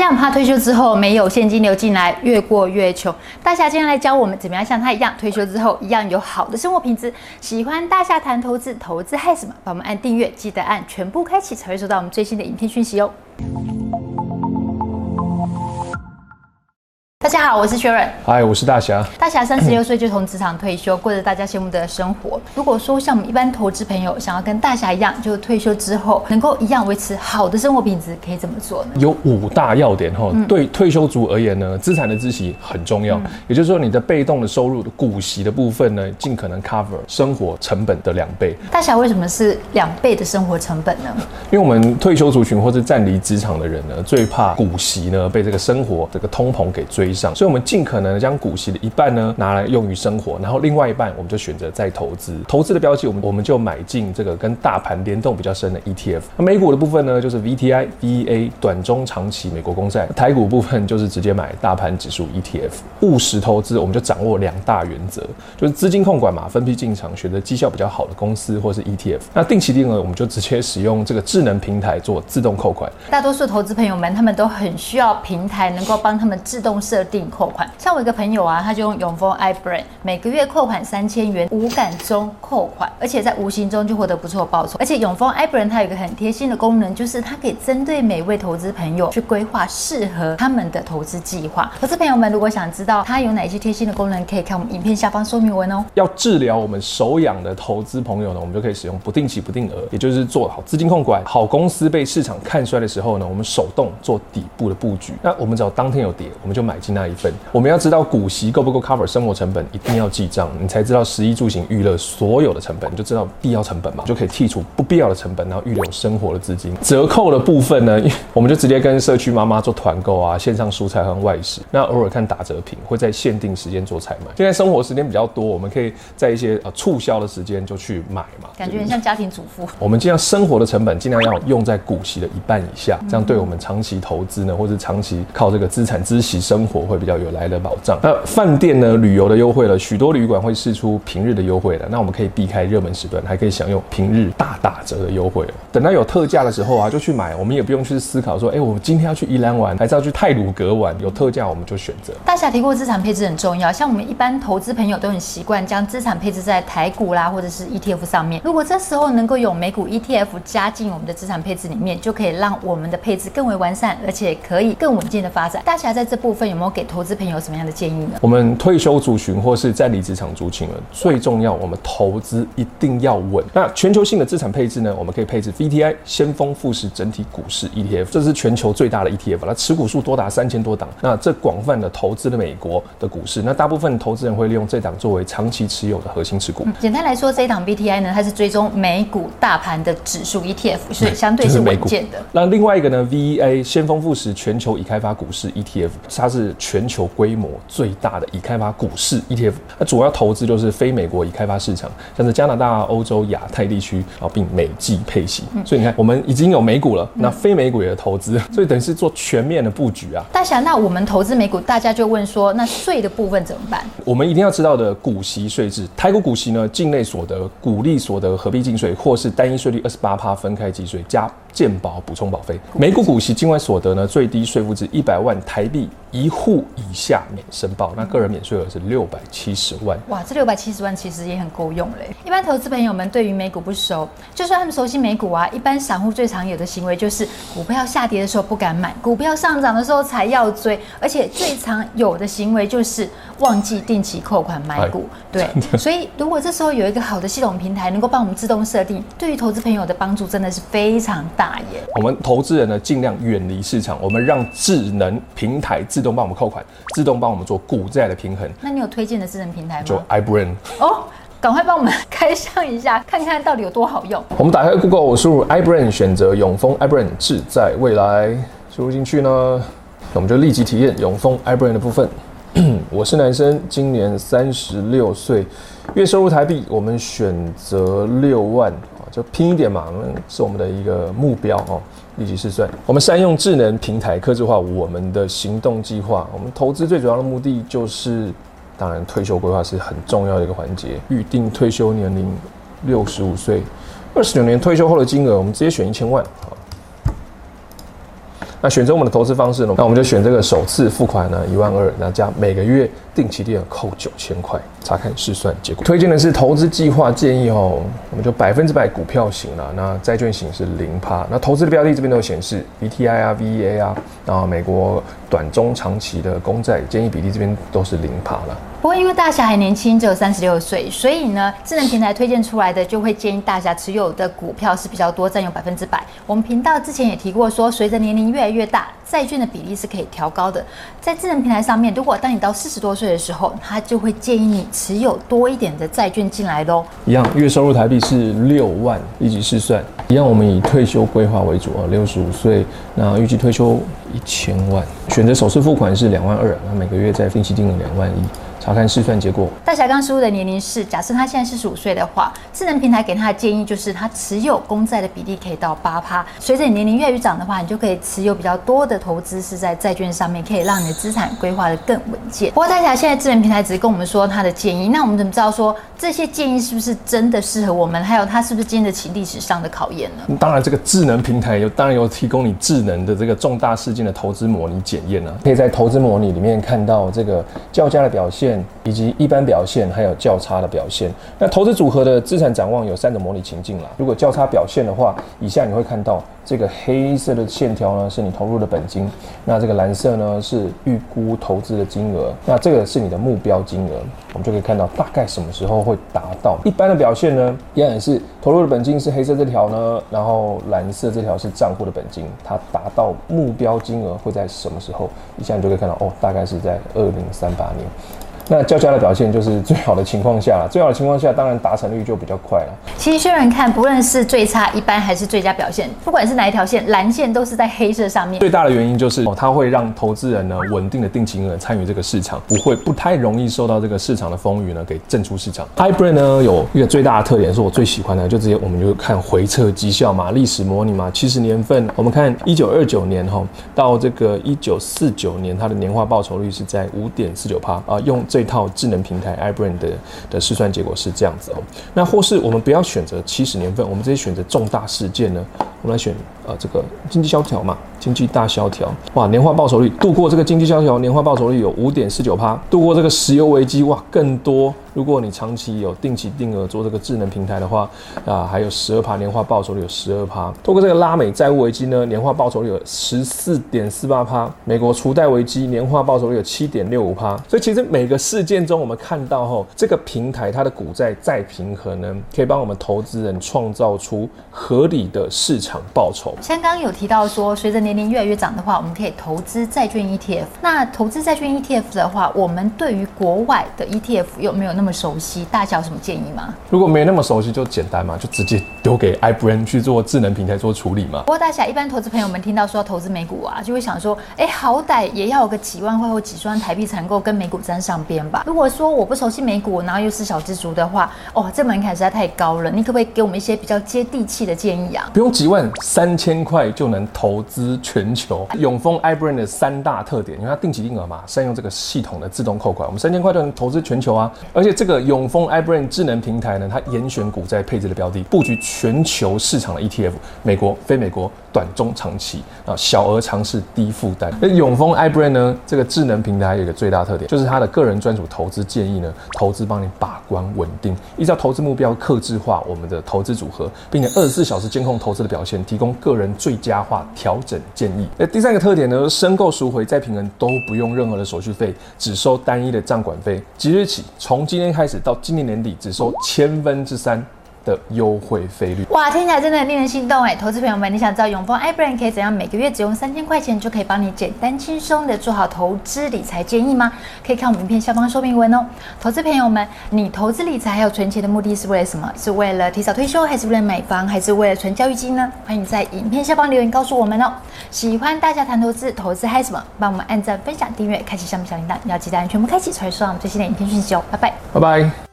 这样怕退休之后没有现金流进来，越过越穷。大侠今天来教我们怎么样像他一样，退休之后一样有好的生活品质。喜欢大侠谈投资，投资害什么？帮我们按订阅，记得按全部开启，才会收到我们最新的影片讯息哦。家好，我是 Sharon。嗨，我是大侠。大侠三十六岁就从职场退休，过着大家羡慕的生活。如果说像我们一般投资朋友想要跟大侠一样，就退休之后能够一样维持好的生活品质，可以怎么做呢？有五大要点哈。对退休族而言呢，资产的孳息很重要。也就是说，你的被动的收入的股息的部分呢，尽可能 cover 生活成本的两倍。大侠为什么是两倍的生活成本呢？因为我们退休族群或是暂离职场的人呢，最怕股息呢被这个生活这个通膨给追。所以，我们尽可能将股息的一半呢拿来用于生活，然后另外一半我们就选择再投资。投资的标的，我们我们就买进这个跟大盘联动比较深的 ETF。那美股的部分呢，就是 VTI、VEA 短中长期美国公债。台股部分就是直接买大盘指数 ETF。务实投资，我们就掌握两大原则，就是资金控管嘛，分批进场，选择绩效比较好的公司或是 ETF。那定期定额，我们就直接使用这个智能平台做自动扣款。大多数投资朋友们，他们都很需要平台能够帮他们自动设。定扣款，像我一个朋友啊，他就用永丰 i brand 每个月扣款三千元，无感中扣款，而且在无形中就获得不错报酬。而且永丰 i brand 它有一个很贴心的功能，就是它可以针对每位投资朋友去规划适合他们的投资计划。投资朋友们如果想知道它有哪些贴心的功能，可以看我们影片下方说明文哦。要治疗我们手痒的投资朋友呢，我们就可以使用不定期不定额，也就是做好资金控管。好公司被市场看衰的时候呢，我们手动做底部的布局。那我们只要当天有跌，我们就买进那一份。我们要知道股息够不够 cover 生活成本，一定要记账，你才知道食衣住行娱乐所有的成本，你就知道必要成本嘛，就可以剔除不必要的成本，然后预留生活的资金。折扣的部分呢，我们就直接跟社区妈妈做团购啊，线上蔬菜和外食。那偶尔看打折品，会在限定时间做采买。现在生活时间比较多，我们可以在一些呃促销的时间就去买嘛。感觉很像家庭主妇。我们尽量生活的成本尽量要用在股息的一半以下，这样对我们长期投资呢，或者长期靠这个资产孳息生活会比较有来的保障。那饭店呢，旅游的优惠了，许多旅馆会试出平日的优惠了，那我们可以避开热门时段，还可以享用平日大打折的优惠。等到有特价的时候啊，就去买，我们也不用去思考说，哎、我今天要去宜兰玩，还是要去泰鲁阁玩？有特价我们就选择。大侠提过资产配置很重要，像我们一般投资朋友都很习惯将资产配置在台股啦，或者是 ETF 上面。如果这时候能够有美股 ETF 加进我们的资产配置里面，就可以让我们的配置更为完善，而且可以更稳健的发展。大侠在这部分有没有给投资朋友什么样的建议呢？我们退休族群或是在离职场族群了，最重要，我们投资一定要稳。那全球性的资产配置呢？我们可以配置 VTI 先锋富时整体股市 ETF，这是全球最大的 ETF，它持股数多达三千多档。那这广泛的投资了美国的股市，那大部分投资人会利用这档作为长期持有的核心持股。嗯、简单来说，这一档 VTI 呢，它是追踪美股大盘的指数 ETF，所以相对是稳健的。那另外一个呢，VEA 先锋富时全球已开发股市 ETF，它是全球规模最大的已开发股市 ETF，那主要投资就是非美国已开发市场，像是加拿大、欧洲、亚太地区，然后并每季配息。嗯、所以你看，我们已经有美股了，那非美股也投资，所以等于是做全面的布局啊。大侠，那我们投资美股，大家就问说，那税的部分怎么办？我们一定要知道的股息税制，台股股息呢，境内所得、股利所得合并计税，或是单一税率二十八趴分开计税加。健保补充保费，每股股息境外所得呢，最低税负值一百万台币一户以下免申报，那个人免税额是六百七十万。哇，这六百七十万其实也很够用嘞。一般投资朋友们对于美股不熟，就算他们熟悉美股啊，一般散户最常有的行为就是股票下跌的时候不敢买，股票上涨的时候才要追，而且最常有的行为就是忘记定期扣款买股。对，所以如果这时候有一个好的系统平台能够帮我们自动设定，对于投资朋友的帮助真的是非常大。大爷，我们投资人呢，尽量远离市场，我们让智能平台自动帮我们扣款，自动帮我们做股债的平衡。那你有推荐的智能平台吗？就 iBrain 哦，赶快帮我们开箱一下，看看到底有多好用。我们打开 Google，我输入 iBrain，选择永丰 iBrain 志在未来，输入进去呢，我们就立即体验永丰 iBrain 的部分。我是男生，今年三十六岁，月收入台币，我们选择六万。就拼一点嘛，是我们的一个目标哦。立即试算，我们善用智能平台，克制化我们的行动计划。我们投资最主要的目的就是，当然退休规划是很重要的一个环节。预定退休年龄六十五岁，二十九年退休后的金额，我们直接选一千万。那选择我们的投资方式呢，那我们就选这个首次付款呢一万二，那加每个月定期定额扣九千块，查看试算结果。推荐的是投资计划建议哦，我们就百分之百股票型了，那债券型是零趴。那投资的标的这边都有显示，VTI 啊、VEA 啊，然后美国短中长期的公债建议比例这边都是零趴了。不过因为大侠还年轻，只有三十六岁，所以呢，智能平台推荐出来的就会建议大侠持有的股票是比较多，占有百分之百。我们频道之前也提过说，随着年龄越来越大，债券的比例是可以调高的。在智能平台上面，如果当你到四十多岁的时候，他就会建议你持有多一点的债券进来喽。一样，月收入台币是六万，一级试算。一样，我们以退休规划为主啊，六十五岁，那预计退休一千万，选择首次付款是两万二，那每个月再定期定额两万一。查看试算结果。大侠刚输入的年龄是，假设他现在四十五岁的话，智能平台给他的建议就是，他持有公债的比例可以到八趴。随着你年龄越来越长的话，你就可以持有比较多的投资是在债券上面，可以让你的资产规划的更稳健。不过大侠现在智能平台只是跟我们说他的建议，那我们怎么知道说这些建议是不是真的适合我们？还有他是不是经得起历史上的考验呢？当然，这个智能平台有当然有提供你智能的这个重大事件的投资模拟检验啊，可以在投资模拟里面看到这个较佳的表现。以及一般表现，还有较差的表现。那投资组合的资产展望有三种模拟情境啦。如果较差表现的话，以下你会看到这个黑色的线条呢，是你投入的本金。那这个蓝色呢，是预估投资的金额。那这个是你的目标金额。我们就可以看到大概什么时候会达到。一般的表现呢，依然是投入的本金是黑色这条呢，然后蓝色这条是账户的本金。它达到目标金额会在什么时候？以下你就可以看到哦，大概是在二零三八年。那较佳的表现就是最好的情况下，最好的情况下，当然达成率就比较快了。其实，虽然看不论是最差、一般还是最佳表现，不管是哪一条线，蓝线都是在黑色上面。最大的原因就是哦，它会让投资人呢稳定的定期额参与这个市场，不会不太容易受到这个市场的风雨呢给震出市场。Hybrid 呢有一个最大的特点是我最喜欢的，就直接我们就看回测绩效嘛，历史模拟嘛，七十年份，我们看一九二九年哈到这个一九四九年，它的年化报酬率是在五点四九趴啊，用这这套智能平台 iBrain 的的试算结果是这样子哦。那或是我们不要选择七十年份，我们直接选择重大事件呢？我们来选呃这个经济萧条嘛，经济大萧条哇，年化报酬率度过这个经济萧条，年化报酬率有五点四九趴，度过这个石油危机哇更多。如果你长期有定期定额做这个智能平台的话，啊，还有十二趴年化报酬率有十二趴。透过这个拉美债务危机呢，年化报酬率有十四点四八趴。美国储贷危机年化报酬率有七点六五趴。所以其实每个事件中，我们看到后，这个平台它的股债再平衡呢，可以帮我们投资人创造出合理的市场报酬。像刚刚有提到说，随着年龄越来越长的话，我们可以投资债券 ETF。那投资债券 ETF 的话，我们对于国外的 ETF 有没有那么熟悉？大家有什么建议吗？如果没那么熟悉，就简单嘛，就直接丢给 iBrain 去做智能平台做处理嘛。不过大侠一般投资朋友们听到说要投资美股啊，就会想说，哎，好歹也要有个几万块或几十万台币才能够跟美股沾上边吧？如果说我不熟悉美股，然后又是小资族的话，哦，这门槛实在太高了。你可不可以给我们一些比较接地气的建议啊？不用几万，三千块就能投资全球。永丰 iBrand 的三大特点，因为它定期定额嘛，善用这个系统的自动扣款，我们三千块就能投资全球啊，而且这个。永丰 iBrand 智能平台呢，它严选股债配置的标的，布局全球市场的 ETF，美国、非美国、短中长期啊，小额尝试低负担。那永丰 iBrain 呢，这个智能平台有一个最大特点，就是它的个人专属投资建议呢，投资帮你把关稳定，依照投资目标客制化我们的投资组合，并且二十四小时监控投资的表现，提供个人最佳化调整建议。那第三个特点呢，申购赎回再平衡都不用任何的手续费，只收单一的账管费。即日起，从今天开始。到今年年底只收千分之三的优惠费率。哇，听起来真的很令人心动哎！投资朋友们，你想知道永丰 iBrain 可以怎样每个月只用三千块钱就可以帮你简单轻松的做好投资理财建议吗？可以看我们影片下方说明文哦。投资朋友们，你投资理财还有存钱的目的是为了什么？是为了提早退休，还是为了买房，还是为了存教育金呢？欢迎在影片下方留言告诉我们哦。喜欢大家谈投资，投资嗨什么？帮我们按赞、分享、订阅，开启下面小铃铛，要记得按全部开启才会收到我们最新的影片讯息哦。拜拜，拜拜。